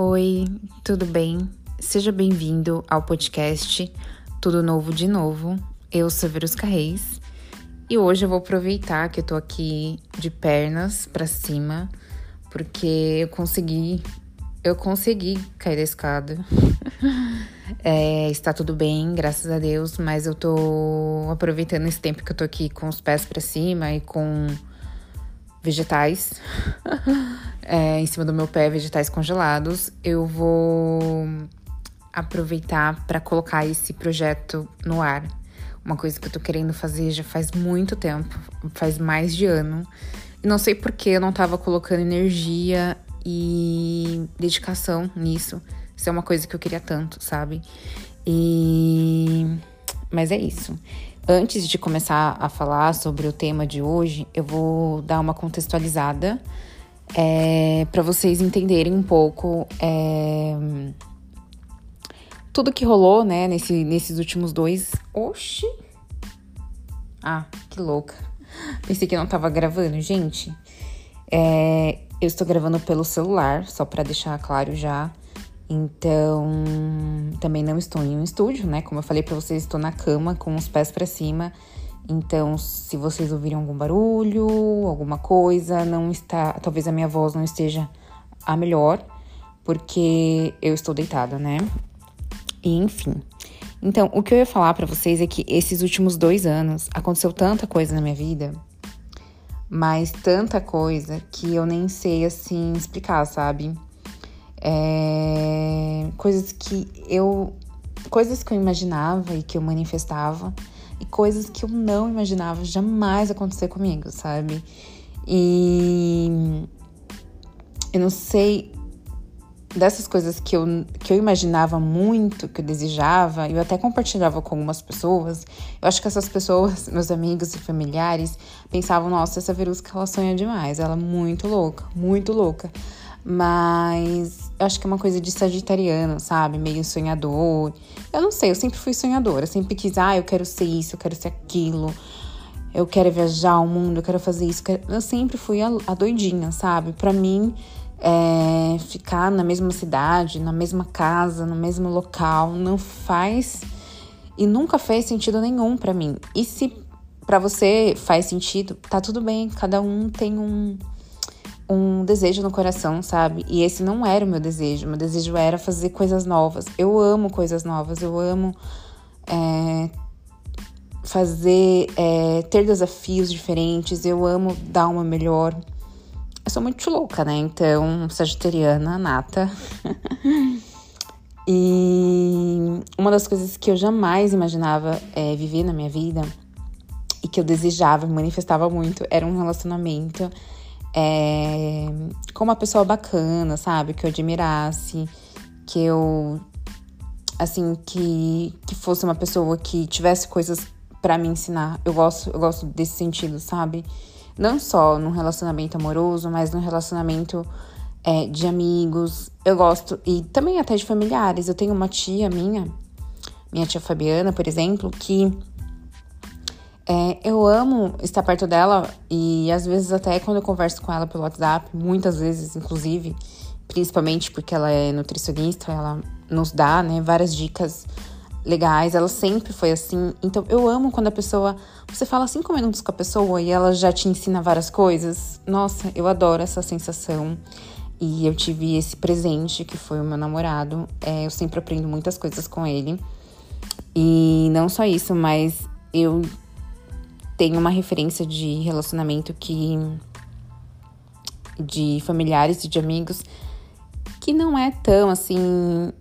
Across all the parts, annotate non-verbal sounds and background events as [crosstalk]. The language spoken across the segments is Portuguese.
Oi, tudo bem? Seja bem-vindo ao podcast Tudo Novo de Novo. Eu sou Verusca Reis e hoje eu vou aproveitar que eu tô aqui de pernas para cima porque eu consegui, eu consegui cair da escada. [laughs] é, está tudo bem, graças a Deus, mas eu tô aproveitando esse tempo que eu tô aqui com os pés para cima e com vegetais [laughs] é, em cima do meu pé, vegetais congelados. Eu vou aproveitar para colocar esse projeto no ar. Uma coisa que eu tô querendo fazer já faz muito tempo, faz mais de ano. E não sei por que eu não tava colocando energia e dedicação nisso. Isso é uma coisa que eu queria tanto, sabe? E mas é isso. Antes de começar a falar sobre o tema de hoje, eu vou dar uma contextualizada é, para vocês entenderem um pouco é, tudo que rolou, né, nesse, nesses últimos dois. Oxi! Ah, que louca. Pensei que não tava gravando, gente. É, eu estou gravando pelo celular, só para deixar claro já. Então, também não estou em um estúdio, né? Como eu falei para vocês, estou na cama com os pés para cima. Então, se vocês ouvirem algum barulho, alguma coisa, não está, talvez a minha voz não esteja a melhor, porque eu estou deitada, né? E enfim. Então, o que eu ia falar para vocês é que esses últimos dois anos aconteceu tanta coisa na minha vida, mas tanta coisa que eu nem sei assim explicar, sabe? É, coisas que eu coisas que eu imaginava e que eu manifestava e coisas que eu não imaginava jamais acontecer comigo, sabe? E eu não sei dessas coisas que eu, que eu imaginava muito, que eu desejava, eu até compartilhava com algumas pessoas. Eu acho que essas pessoas, [laughs] meus amigos e familiares, pensavam: nossa, essa Verusca ela sonha demais, ela é muito louca, muito louca. Mas eu acho que é uma coisa de sagitariano, sabe? Meio sonhador. Eu não sei, eu sempre fui sonhadora. Sempre quis, ah, eu quero ser isso, eu quero ser aquilo. Eu quero viajar ao mundo, eu quero fazer isso. Eu sempre fui a, a doidinha, sabe? Para mim, é, ficar na mesma cidade, na mesma casa, no mesmo local, não faz e nunca fez sentido nenhum para mim. E se para você faz sentido, tá tudo bem, cada um tem um um desejo no coração, sabe? E esse não era o meu desejo. Meu desejo era fazer coisas novas. Eu amo coisas novas, eu amo é, fazer, é, ter desafios diferentes, eu amo dar uma melhor. Eu sou muito louca, né? Então, sagitariana, nata. [laughs] e uma das coisas que eu jamais imaginava é, viver na minha vida e que eu desejava, manifestava muito, era um relacionamento é, com uma pessoa bacana, sabe? Que eu admirasse, que eu. Assim, que, que fosse uma pessoa que tivesse coisas para me ensinar. Eu gosto, eu gosto desse sentido, sabe? Não só num relacionamento amoroso, mas num relacionamento é, de amigos. Eu gosto, e também até de familiares. Eu tenho uma tia minha, minha tia Fabiana, por exemplo, que é, eu amo estar perto dela e às vezes até quando eu converso com ela pelo WhatsApp, muitas vezes inclusive, principalmente porque ela é nutricionista, ela nos dá, né, várias dicas legais, ela sempre foi assim. Então eu amo quando a pessoa, você fala cinco minutos com a pessoa e ela já te ensina várias coisas. Nossa, eu adoro essa sensação. E eu tive esse presente que foi o meu namorado. É, eu sempre aprendo muitas coisas com ele. E não só isso, mas eu tem uma referência de relacionamento que. de familiares e de amigos que não é tão assim.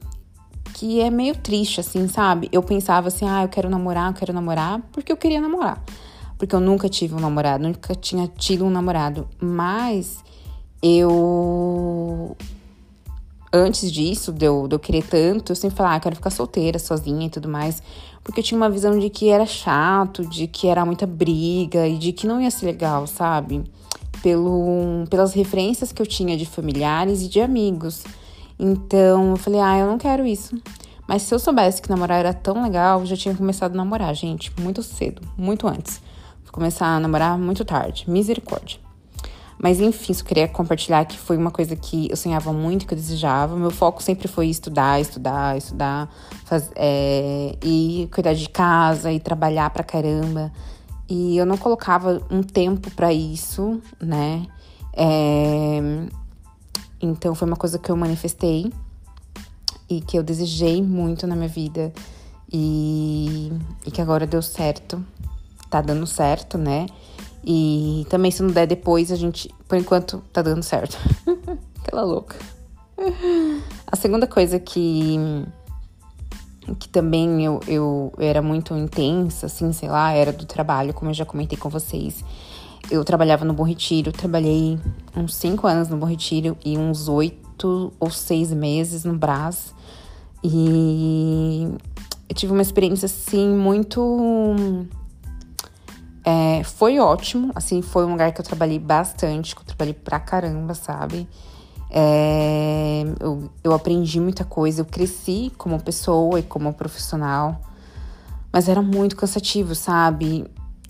que é meio triste, assim, sabe? Eu pensava assim, ah, eu quero namorar, eu quero namorar, porque eu queria namorar. Porque eu nunca tive um namorado, nunca tinha tido um namorado. Mas eu antes disso, de eu, de eu querer tanto, eu sempre falava, ah, quero ficar solteira, sozinha e tudo mais. Porque eu tinha uma visão de que era chato, de que era muita briga e de que não ia ser legal, sabe? Pelo, pelas referências que eu tinha de familiares e de amigos. Então eu falei, ah, eu não quero isso. Mas se eu soubesse que namorar era tão legal, eu já tinha começado a namorar, gente, muito cedo, muito antes. Vou começar a namorar muito tarde, misericórdia. Mas enfim, só queria compartilhar que foi uma coisa que eu sonhava muito, que eu desejava. Meu foco sempre foi estudar, estudar, estudar, faz, é, e cuidar de casa e trabalhar pra caramba. E eu não colocava um tempo para isso, né? É, então foi uma coisa que eu manifestei e que eu desejei muito na minha vida e, e que agora deu certo, tá dando certo, né? E também se não der depois, a gente, por enquanto, tá dando certo. [laughs] Aquela louca. A segunda coisa que que também eu, eu, era muito intensa, assim, sei lá, era do trabalho, como eu já comentei com vocês. Eu trabalhava no Bom Retiro, trabalhei uns cinco anos no Bom Retiro e uns oito ou seis meses no Brás. E eu tive uma experiência, assim, muito é, foi ótimo, assim, foi um lugar que eu trabalhei bastante, que eu trabalhei pra caramba, sabe? É, eu, eu aprendi muita coisa, eu cresci como pessoa e como profissional, mas era muito cansativo, sabe?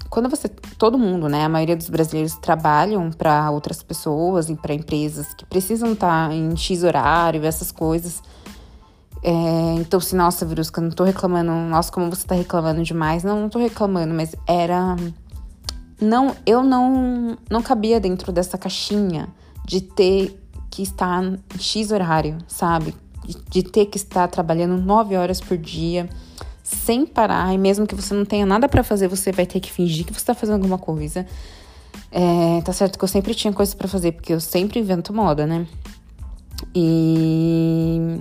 Quando você. Todo mundo, né? A maioria dos brasileiros trabalham para outras pessoas e para empresas que precisam estar tá em X horário, essas coisas. É, então, se, nossa, Virusca, não tô reclamando, nossa, como você tá reclamando demais. Não, não tô reclamando, mas era não, eu não, não cabia dentro dessa caixinha de ter que estar em X horário, sabe? De, de ter que estar trabalhando nove horas por dia, sem parar, e mesmo que você não tenha nada para fazer, você vai ter que fingir que você tá fazendo alguma coisa. É, tá certo que eu sempre tinha coisas para fazer, porque eu sempre invento moda, né? E.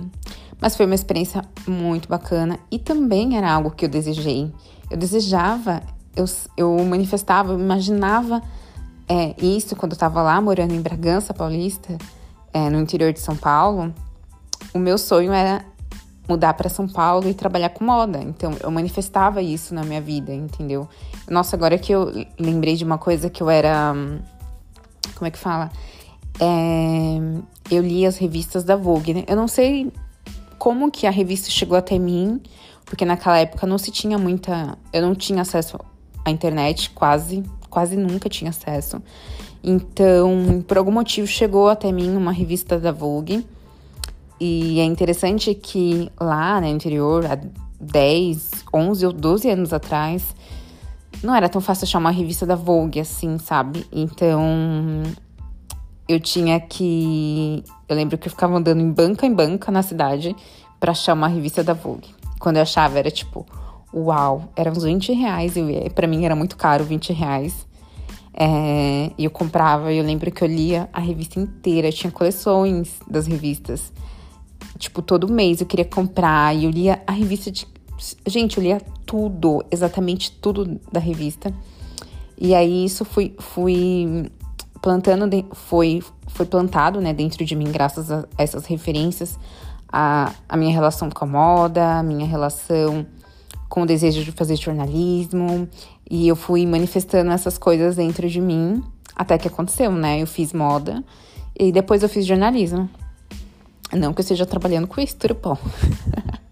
Mas foi uma experiência muito bacana e também era algo que eu desejei. Eu desejava eu, eu manifestava, eu imaginava é, isso quando eu estava lá morando em Bragança Paulista, é, no interior de São Paulo. O meu sonho era mudar para São Paulo e trabalhar com moda. Então eu manifestava isso na minha vida, entendeu? Nossa, agora que eu lembrei de uma coisa que eu era. Como é que fala? É, eu li as revistas da Vogue, né? Eu não sei como que a revista chegou até mim, porque naquela época não se tinha muita. Eu não tinha acesso a internet quase, quase nunca tinha acesso. Então, por algum motivo, chegou até mim uma revista da Vogue. E é interessante que lá né, no interior, há 10, 11 ou 12 anos atrás, não era tão fácil achar uma revista da Vogue assim, sabe? Então, eu tinha que. Eu lembro que eu ficava andando em banca em banca na cidade para achar uma revista da Vogue. Quando eu achava, era tipo uau, eram uns 20 reais. Para mim era muito caro, 20 reais. É, e eu comprava, eu lembro que eu lia a revista inteira, tinha coleções das revistas. Tipo, todo mês eu queria comprar, e eu lia a revista de. Gente, eu lia tudo, exatamente tudo da revista. E aí isso fui, fui plantando, de, foi, foi plantado né, dentro de mim, graças a essas referências, a, a minha relação com a moda, a minha relação com o desejo de fazer jornalismo e eu fui manifestando essas coisas dentro de mim até que aconteceu, né? Eu fiz moda e depois eu fiz jornalismo. Não que eu esteja trabalhando com isso, bom.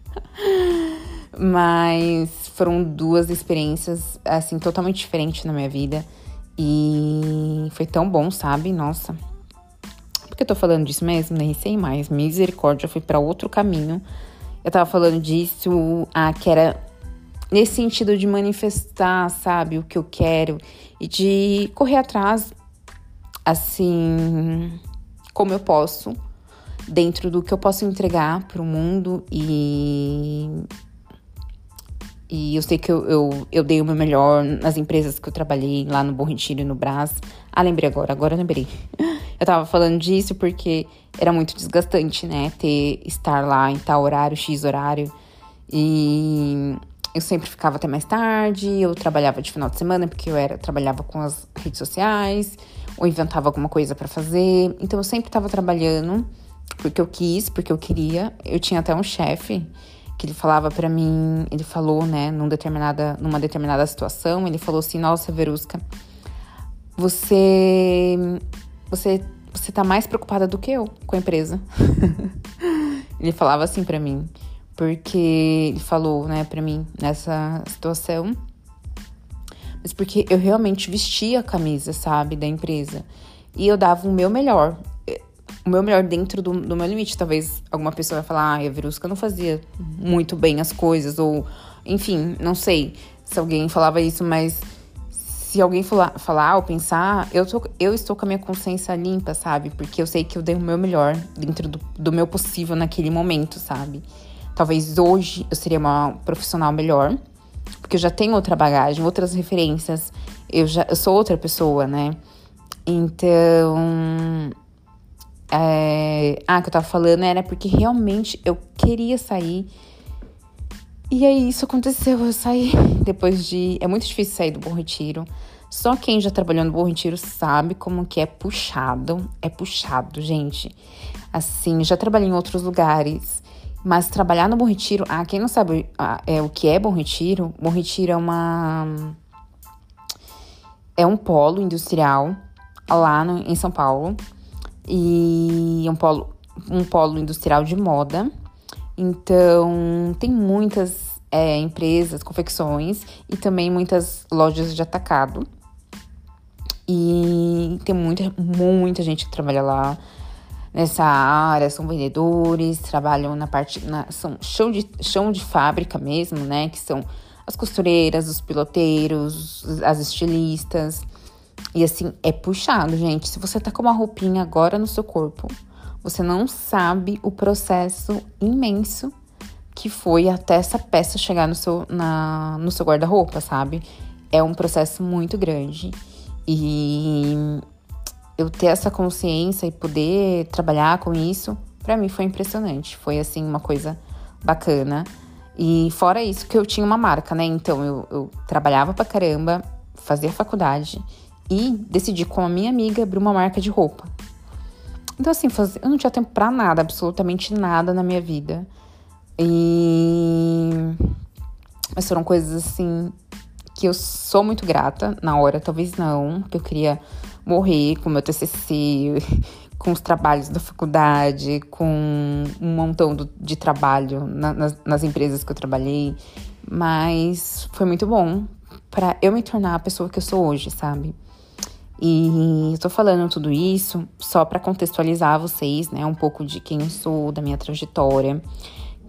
[laughs] Mas foram duas experiências, assim, totalmente diferentes na minha vida. E foi tão bom, sabe? Nossa. Por que eu tô falando disso mesmo? Nem sei mais. Misericórdia, foi para outro caminho. Eu tava falando disso, ah, que era nesse sentido de manifestar, sabe, o que eu quero e de correr atrás, assim, como eu posso, dentro do que eu posso entregar para o mundo e. E eu sei que eu, eu, eu, dei o meu melhor nas empresas que eu trabalhei lá no Bom Retiro e no Brás. Ah, lembrei agora, agora lembrei. [laughs] Eu tava falando disso porque era muito desgastante, né? Ter, estar lá em tal horário, X horário. E eu sempre ficava até mais tarde, eu trabalhava de final de semana porque eu era trabalhava com as redes sociais, ou inventava alguma coisa para fazer. Então eu sempre estava trabalhando porque eu quis, porque eu queria. Eu tinha até um chefe que ele falava para mim, ele falou, né, num determinada, numa determinada situação, ele falou assim: "Nossa, Verusca, você você você tá mais preocupada do que eu com a empresa". [laughs] ele falava assim para mim porque ele falou, né, para mim nessa situação, mas porque eu realmente vestia a camisa, sabe, da empresa. E eu dava o meu melhor. O meu melhor dentro do, do meu limite. Talvez alguma pessoa vai falar, ah, a Verusca não fazia muito bem as coisas, ou enfim, não sei se alguém falava isso, mas se alguém falar, falar ou pensar, eu, tô, eu estou com a minha consciência limpa, sabe? Porque eu sei que eu dei o meu melhor dentro do, do meu possível naquele momento, sabe? Talvez hoje eu seria uma profissional melhor, porque eu já tenho outra bagagem, outras referências, eu já eu sou outra pessoa, né? Então. É, ah, que eu tava falando era porque realmente eu queria sair. E aí isso aconteceu, eu saí [laughs] depois de. É muito difícil sair do Bom Retiro. Só quem já trabalhou no Bom Retiro sabe como que é puxado. É puxado, gente. Assim, já trabalhei em outros lugares. Mas trabalhar no Bom Retiro, ah, quem não sabe ah, é, o que é Bom Retiro, Bom Retiro é uma. É um polo industrial lá no, em São Paulo. E um polo, um polo industrial de moda. Então, tem muitas é, empresas, confecções e também muitas lojas de atacado. E tem muita, muita gente que trabalha lá nessa área, são vendedores, trabalham na parte, na, são chão de, chão de fábrica mesmo, né? Que são as costureiras, os piloteiros, as estilistas. E assim, é puxado, gente. Se você tá com uma roupinha agora no seu corpo, você não sabe o processo imenso que foi até essa peça chegar no seu, na, no seu guarda-roupa, sabe? É um processo muito grande. E eu ter essa consciência e poder trabalhar com isso, para mim foi impressionante. Foi assim uma coisa bacana. E fora isso que eu tinha uma marca, né? Então eu, eu trabalhava pra caramba, fazia faculdade e decidi com a minha amiga abrir uma marca de roupa. Então assim, eu não tinha tempo para nada, absolutamente nada na minha vida. E mas foram coisas assim que eu sou muito grata na hora, talvez não, que eu queria morrer com meu TCC, [laughs] com os trabalhos da faculdade, com um montão de trabalho na, nas, nas empresas que eu trabalhei, mas foi muito bom para eu me tornar a pessoa que eu sou hoje, sabe? E estou falando tudo isso só para contextualizar vocês, né, um pouco de quem eu sou, da minha trajetória,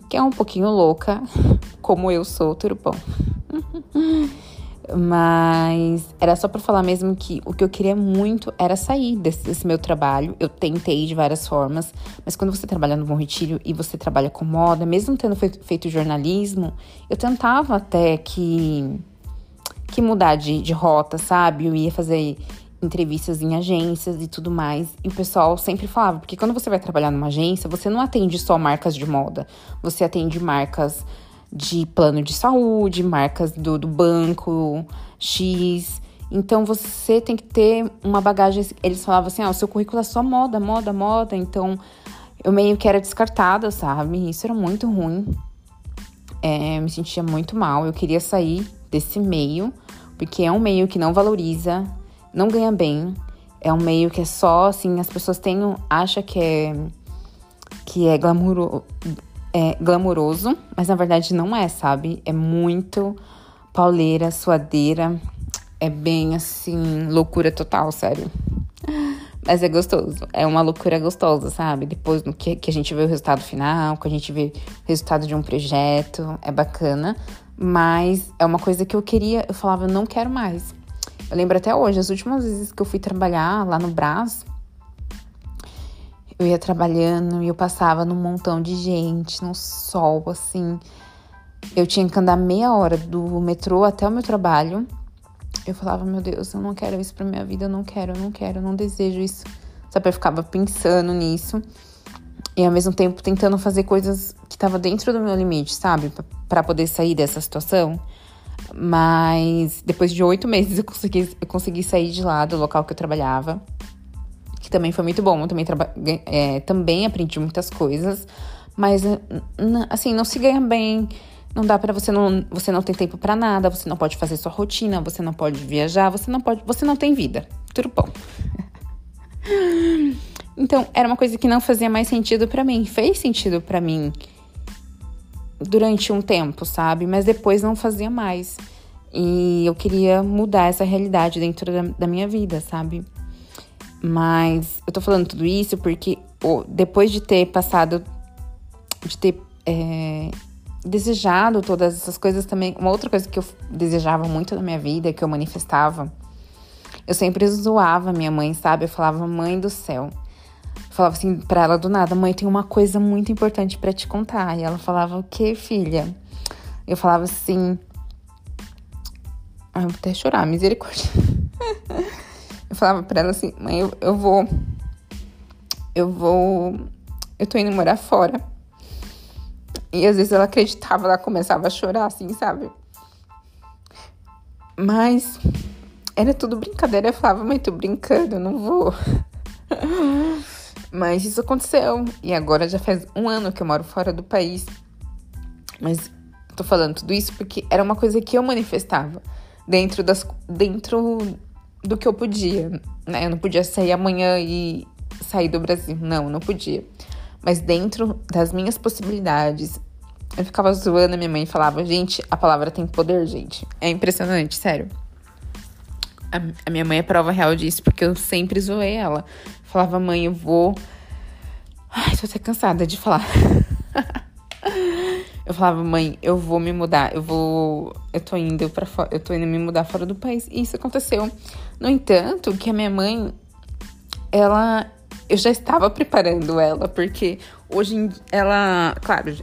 que é um pouquinho louca, [laughs] como eu sou, bom. [laughs] Mas era só para falar mesmo que o que eu queria muito era sair desse, desse, meu trabalho. Eu tentei de várias formas, mas quando você trabalha no Bom Retiro e você trabalha com moda, mesmo tendo feito, jornalismo, eu tentava até que, que mudar de, de rota, sabe? Eu ia fazer entrevistas em agências e tudo mais. E o pessoal sempre falava, porque quando você vai trabalhar numa agência, você não atende só marcas de moda, você atende marcas de plano de saúde, marcas do, do banco X. Então você tem que ter uma bagagem. Eles falavam assim: ah, o seu currículo é só moda, moda, moda. Então eu meio que era descartada, sabe? Isso era muito ruim. É, me sentia muito mal. Eu queria sair desse meio, porque é um meio que não valoriza, não ganha bem. É um meio que é só assim, as pessoas têm, acham que é que é é glamouroso, mas na verdade não é, sabe? É muito pauleira, suadeira. É bem assim, loucura total, sério. Mas é gostoso. É uma loucura gostosa, sabe? Depois no que, que a gente vê o resultado final, que a gente vê o resultado de um projeto, é bacana. Mas é uma coisa que eu queria, eu falava, eu não quero mais. Eu lembro até hoje, as últimas vezes que eu fui trabalhar lá no Brás, eu ia trabalhando e eu passava num montão de gente, no sol, assim. Eu tinha que andar meia hora do metrô até o meu trabalho. Eu falava, meu Deus, eu não quero isso pra minha vida, eu não quero, eu não quero, eu não desejo isso. Sabe, eu ficava pensando nisso. E ao mesmo tempo tentando fazer coisas que estavam dentro do meu limite, sabe? para poder sair dessa situação. Mas depois de oito meses eu consegui, eu consegui sair de lá do local que eu trabalhava que também foi muito bom. Eu também, é, também aprendi muitas coisas, mas assim, não se ganha bem. Não dá para você não, você não tem tempo para nada, você não pode fazer sua rotina, você não pode viajar, você não pode, você não tem vida. Tudo bom. [laughs] então, era uma coisa que não fazia mais sentido para mim. Fez sentido para mim durante um tempo, sabe? Mas depois não fazia mais. E eu queria mudar essa realidade dentro da, da minha vida, sabe? Mas eu tô falando tudo isso porque oh, depois de ter passado, de ter é, desejado todas essas coisas também, uma outra coisa que eu desejava muito na minha vida, que eu manifestava, eu sempre zoava minha mãe, sabe? Eu falava, mãe do céu. Eu falava assim pra ela do nada, mãe, tem uma coisa muito importante para te contar. E ela falava, o que, filha? Eu falava assim. Ai, eu vou até chorar, misericórdia. [laughs] eu falava pra ela assim, mãe, eu, eu vou. Eu vou. Eu tô indo morar fora. E às vezes ela acreditava, ela começava a chorar assim, sabe? Mas era tudo brincadeira. Eu falava, mãe, tô brincando, eu não vou. [laughs] Mas isso aconteceu. E agora já faz um ano que eu moro fora do país. Mas tô falando tudo isso porque era uma coisa que eu manifestava dentro das dentro do que eu podia, né? Eu não podia sair amanhã e sair do Brasil. Não, não podia. Mas dentro das minhas possibilidades, eu ficava zoando a minha mãe e falava, gente, a palavra tem poder, gente. É impressionante, sério. A, a minha mãe é prova real disso, porque eu sempre zoei ela. Falava, mãe, eu vou. Ai, tô até cansada de falar. [laughs] eu falava, mãe, eu vou me mudar, eu vou. Eu tô indo para fora, eu tô indo me mudar fora do país. E isso aconteceu. No entanto, que a minha mãe, ela. Eu já estava preparando ela, porque hoje ela. Claro,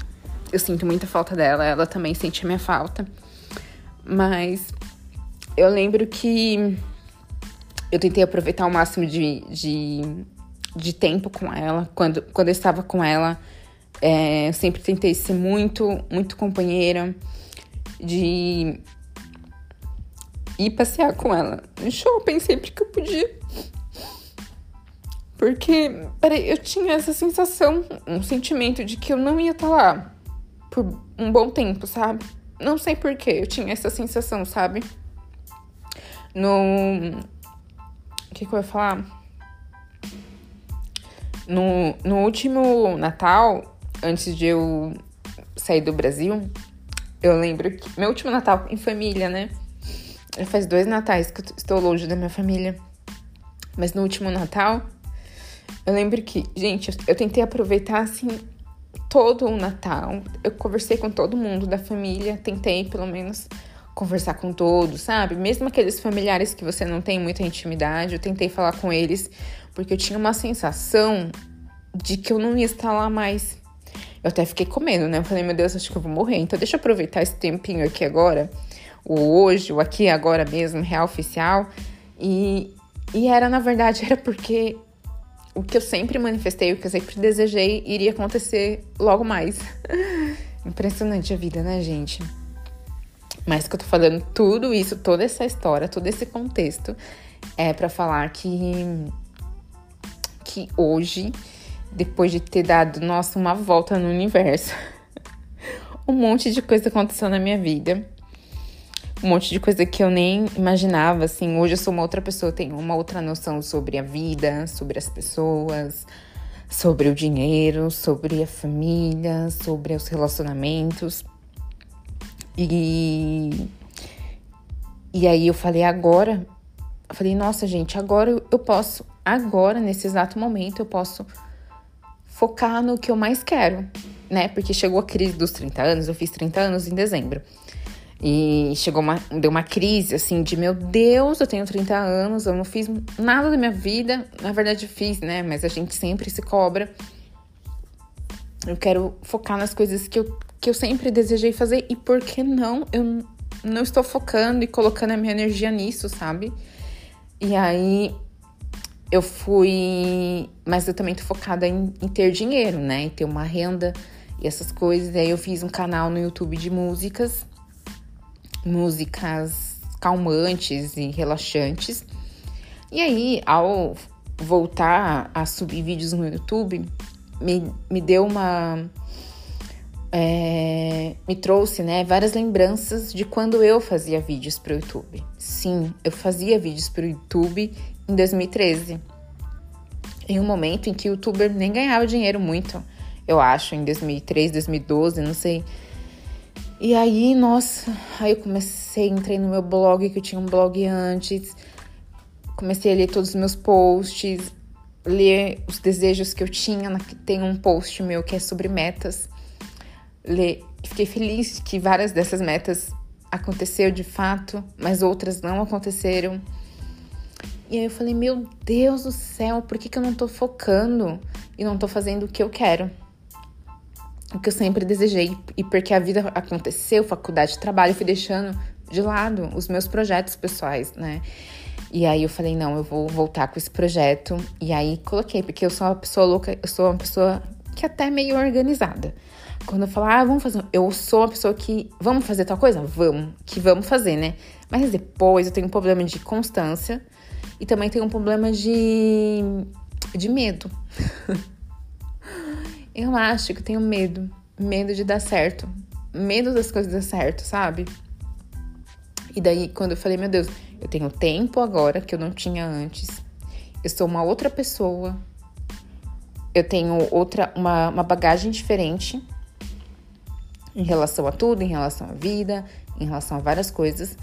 eu sinto muita falta dela, ela também sente a minha falta. Mas eu lembro que eu tentei aproveitar o máximo de, de, de tempo com ela. Quando, quando eu estava com ela, é, eu sempre tentei ser muito, muito companheira, de ir passear com ela no shopping sempre que eu podia. Porque, peraí, eu tinha essa sensação, um sentimento de que eu não ia estar tá lá por um bom tempo, sabe? Não sei porquê, eu tinha essa sensação, sabe? No. O que, que eu ia falar? No, no último Natal, antes de eu sair do Brasil, eu lembro que. Meu último Natal em família, né? Já faz dois natais que eu estou longe da minha família. Mas no último Natal, eu lembro que, gente, eu, tentei aproveitar assim todo o Natal. Eu conversei com todo mundo da família, tentei pelo menos conversar com todos, sabe? Mesmo aqueles familiares que você não tem muita intimidade, eu tentei falar com eles, porque eu tinha uma sensação de que eu não ia estar lá mais. Eu até fiquei com medo, né? Eu falei, meu Deus, acho que eu vou morrer. Então deixa eu aproveitar esse tempinho aqui agora, o hoje, o aqui agora mesmo, real oficial. E, e era, na verdade, [laughs] era porque o que eu sempre manifestei, o que eu sempre desejei, iria acontecer logo mais. [laughs] Impressionante a vida, né, gente? Mas que eu tô falando tudo isso, toda essa história, todo esse contexto é para falar que que hoje, depois de ter dado, nossa, uma volta no universo, [laughs] um monte de coisa aconteceu na minha vida. Um monte de coisa que eu nem imaginava, assim. Hoje eu sou uma outra pessoa, tenho uma outra noção sobre a vida, sobre as pessoas, sobre o dinheiro, sobre a família, sobre os relacionamentos. E, e aí eu falei, agora, eu falei, nossa, gente, agora eu posso, agora, nesse exato momento, eu posso focar no que eu mais quero, né? Porque chegou a crise dos 30 anos, eu fiz 30 anos em dezembro. E chegou uma, deu uma crise assim de meu Deus, eu tenho 30 anos, eu não fiz nada da minha vida. Na verdade, fiz, né? Mas a gente sempre se cobra. Eu quero focar nas coisas que eu que eu sempre desejei fazer e por que não eu não estou focando e colocando a minha energia nisso, sabe? E aí eu fui, mas eu também tô focada em, em ter dinheiro, né? Em ter uma renda e essas coisas. E aí eu fiz um canal no YouTube de músicas, músicas calmantes e relaxantes. E aí, ao voltar a subir vídeos no YouTube, me, me deu uma é, me trouxe né, várias lembranças de quando eu fazia vídeos para o YouTube. Sim, eu fazia vídeos para o YouTube em 2013. Em um momento em que o youtuber nem ganhava dinheiro muito, eu acho, em 2013, 2012, não sei. E aí, nossa, aí eu comecei, entrei no meu blog, que eu tinha um blog antes. comecei a ler todos os meus posts, ler os desejos que eu tinha. Tem um post meu que é sobre metas. Ler. Fiquei feliz que várias dessas metas aconteceu de fato, mas outras não aconteceram. E aí eu falei, meu Deus do céu, por que, que eu não tô focando e não tô fazendo o que eu quero? O que eu sempre desejei. E porque a vida aconteceu, faculdade, trabalho, eu fui deixando de lado os meus projetos pessoais, né? E aí eu falei, não, eu vou voltar com esse projeto. E aí coloquei, porque eu sou uma pessoa louca, eu sou uma pessoa que é até meio organizada. Quando eu falo, ah, vamos fazer. Eu sou uma pessoa que. Vamos fazer tal coisa? Vamos. Que vamos fazer, né? Mas depois eu tenho um problema de constância e também tenho um problema de. de medo. [laughs] eu acho que tenho medo. Medo de dar certo. Medo das coisas dar certo, sabe? E daí, quando eu falei, meu Deus, eu tenho tempo agora que eu não tinha antes. Eu sou uma outra pessoa. Eu tenho outra, uma, uma bagagem diferente em relação a tudo, em relação à vida, em relação a várias coisas.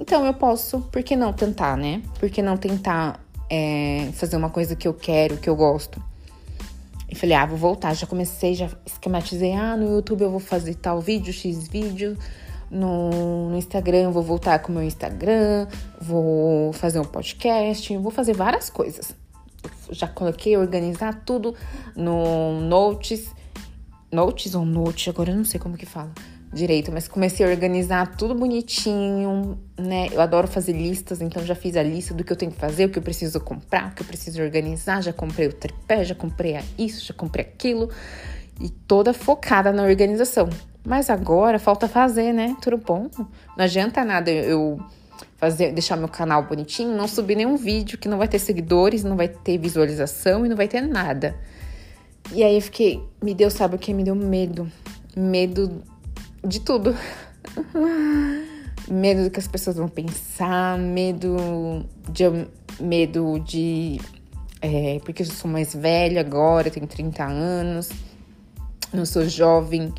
Então eu posso, por que não tentar, né? Por que não tentar é, fazer uma coisa que eu quero, que eu gosto? E falei, ah, vou voltar. Já comecei, já esquematizei. Ah, no YouTube eu vou fazer tal vídeo, X vídeo no, no Instagram, vou voltar com o meu Instagram, vou fazer um podcast, vou fazer várias coisas. Já coloquei organizar tudo no Notes, Notes ou Note, agora eu não sei como que fala direito, mas comecei a organizar tudo bonitinho, né? Eu adoro fazer listas, então já fiz a lista do que eu tenho que fazer, o que eu preciso comprar, o que eu preciso organizar, já comprei o tripé, já comprei isso, já comprei aquilo e toda focada na organização. Mas agora falta fazer, né? Tudo bom? Não adianta nada eu fazer, deixar meu canal bonitinho, não subir nenhum vídeo que não vai ter seguidores, não vai ter visualização e não vai ter nada. E aí eu fiquei, me deu, sabe o que? Me deu medo. Medo de tudo. [laughs] medo do que as pessoas vão pensar, medo de. Medo de. É, porque eu sou mais velha agora, tenho 30 anos, não sou jovem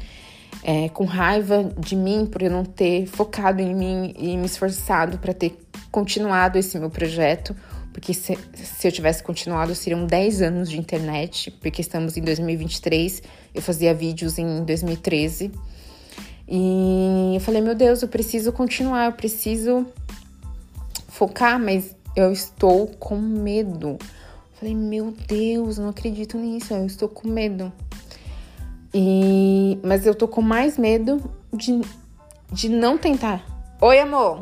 é, com raiva de mim por eu não ter focado em mim e me esforçado para ter continuado esse meu projeto, porque se, se, eu tivesse continuado seriam 10 anos de internet, porque estamos em 2023, eu fazia vídeos em 2013. E eu falei, meu Deus, eu preciso continuar, eu preciso focar, mas eu estou com medo. Eu falei, meu Deus, eu não acredito nisso, eu estou com medo. E, mas eu tô com mais medo de, de não tentar. Oi, amor.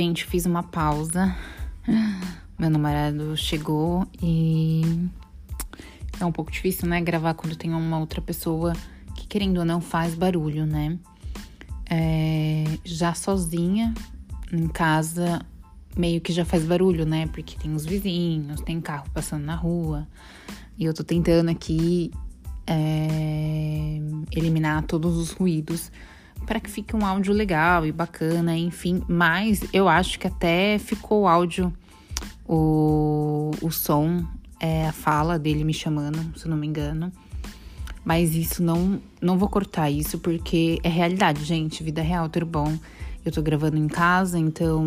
Gente, fiz uma pausa. Meu namorado chegou e é um pouco difícil, né, gravar quando tem uma outra pessoa que querendo ou não faz barulho, né? é, já sozinha em casa, meio que já faz barulho, né? Porque tem os vizinhos, tem carro passando na rua. E eu tô tentando aqui é, eliminar todos os ruídos para que fique um áudio legal e bacana, enfim. Mas eu acho que até ficou o áudio, o, o som, é, a fala dele me chamando, se não me engano. Mas isso não, não vou cortar isso porque é realidade, gente, vida real, tudo bom. Eu tô gravando em casa, então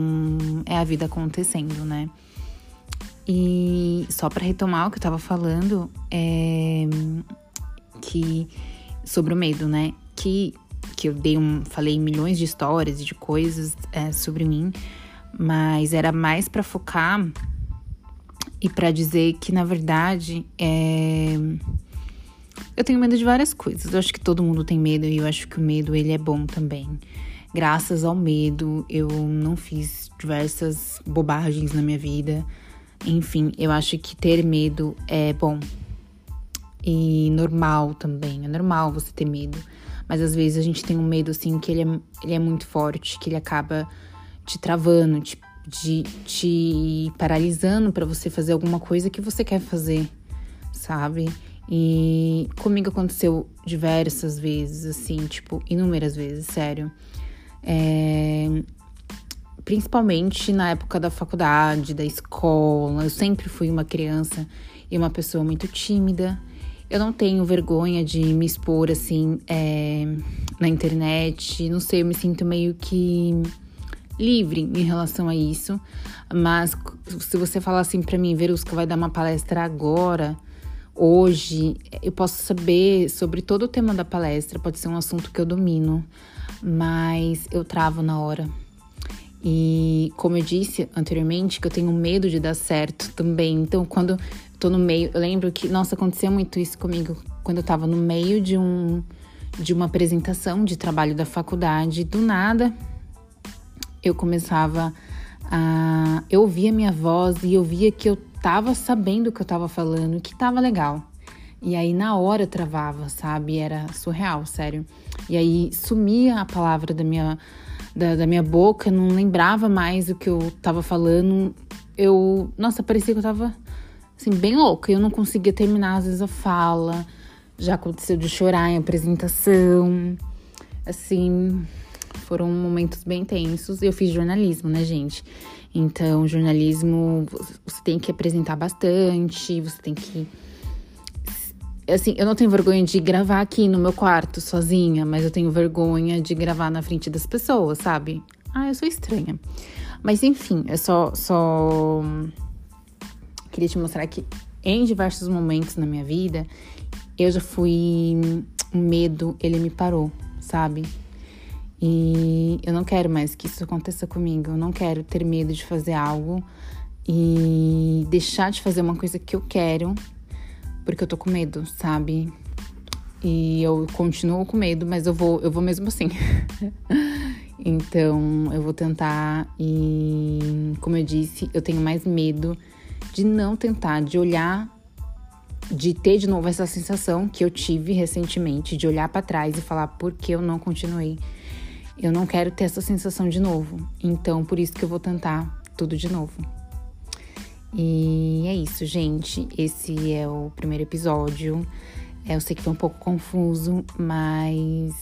é a vida acontecendo, né? E só para retomar o que eu tava falando, é que sobre o medo, né? Que, que eu dei um, falei milhões de histórias e de coisas é, sobre mim, mas era mais para focar e para dizer que na verdade é eu tenho medo de várias coisas. Eu acho que todo mundo tem medo e eu acho que o medo ele é bom também. Graças ao medo, eu não fiz diversas bobagens na minha vida. Enfim, eu acho que ter medo é bom. E normal também. É normal você ter medo. Mas às vezes a gente tem um medo assim que ele é, ele é muito forte, que ele acaba te travando, te, te, te paralisando para você fazer alguma coisa que você quer fazer, sabe? E comigo aconteceu diversas vezes, assim, tipo, inúmeras vezes, sério. É, principalmente na época da faculdade, da escola. Eu sempre fui uma criança e uma pessoa muito tímida. Eu não tenho vergonha de me expor assim é, na internet. Não sei, eu me sinto meio que livre em relação a isso. Mas se você falar assim para mim, Verusca vai dar uma palestra agora, hoje, eu posso saber sobre todo o tema da palestra, pode ser um assunto que eu domino, mas eu travo na hora. E como eu disse anteriormente, que eu tenho medo de dar certo também. Então, quando tô no meio, eu lembro que, nossa, acontecia muito isso comigo quando eu tava no meio de um de uma apresentação de trabalho da faculdade, do nada eu começava a eu ouvia minha voz e eu via que eu tava sabendo o que eu tava falando, que tava legal. E aí na hora travava, sabe? Era surreal, sério. E aí sumia a palavra da minha da, da minha boca, não lembrava mais o que eu tava falando. Eu, nossa, parecia que eu tava assim, bem louca. Eu não conseguia terminar, às vezes, a fala. Já aconteceu de chorar em apresentação. Assim, foram momentos bem tensos. Eu fiz jornalismo, né, gente? Então, jornalismo, você tem que apresentar bastante, você tem que. Assim, eu não tenho vergonha de gravar aqui no meu quarto sozinha, mas eu tenho vergonha de gravar na frente das pessoas, sabe? Ah, eu sou estranha. Mas enfim, eu só, só queria te mostrar que em diversos momentos na minha vida, eu já fui. O medo, ele me parou, sabe? E eu não quero mais que isso aconteça comigo. Eu não quero ter medo de fazer algo e deixar de fazer uma coisa que eu quero porque eu tô com medo, sabe? E eu continuo com medo, mas eu vou, eu vou mesmo assim. [laughs] então, eu vou tentar e como eu disse, eu tenho mais medo de não tentar, de olhar, de ter de novo essa sensação que eu tive recentemente, de olhar para trás e falar por que eu não continuei. Eu não quero ter essa sensação de novo. Então, por isso que eu vou tentar tudo de novo. E é isso, gente. Esse é o primeiro episódio. Eu sei que foi um pouco confuso, mas.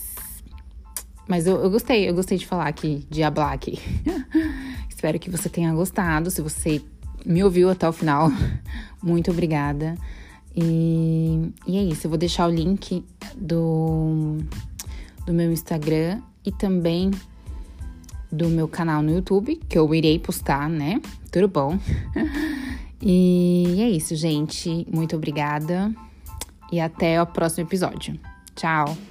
Mas eu, eu gostei, eu gostei de falar aqui, de hablar aqui. [laughs] Espero que você tenha gostado. Se você me ouviu até o final, [laughs] muito obrigada. E, e é isso, eu vou deixar o link do, do meu Instagram e também do meu canal no YouTube, que eu irei postar, né? Tudo bom? [laughs] e é isso, gente. Muito obrigada e até o próximo episódio. Tchau!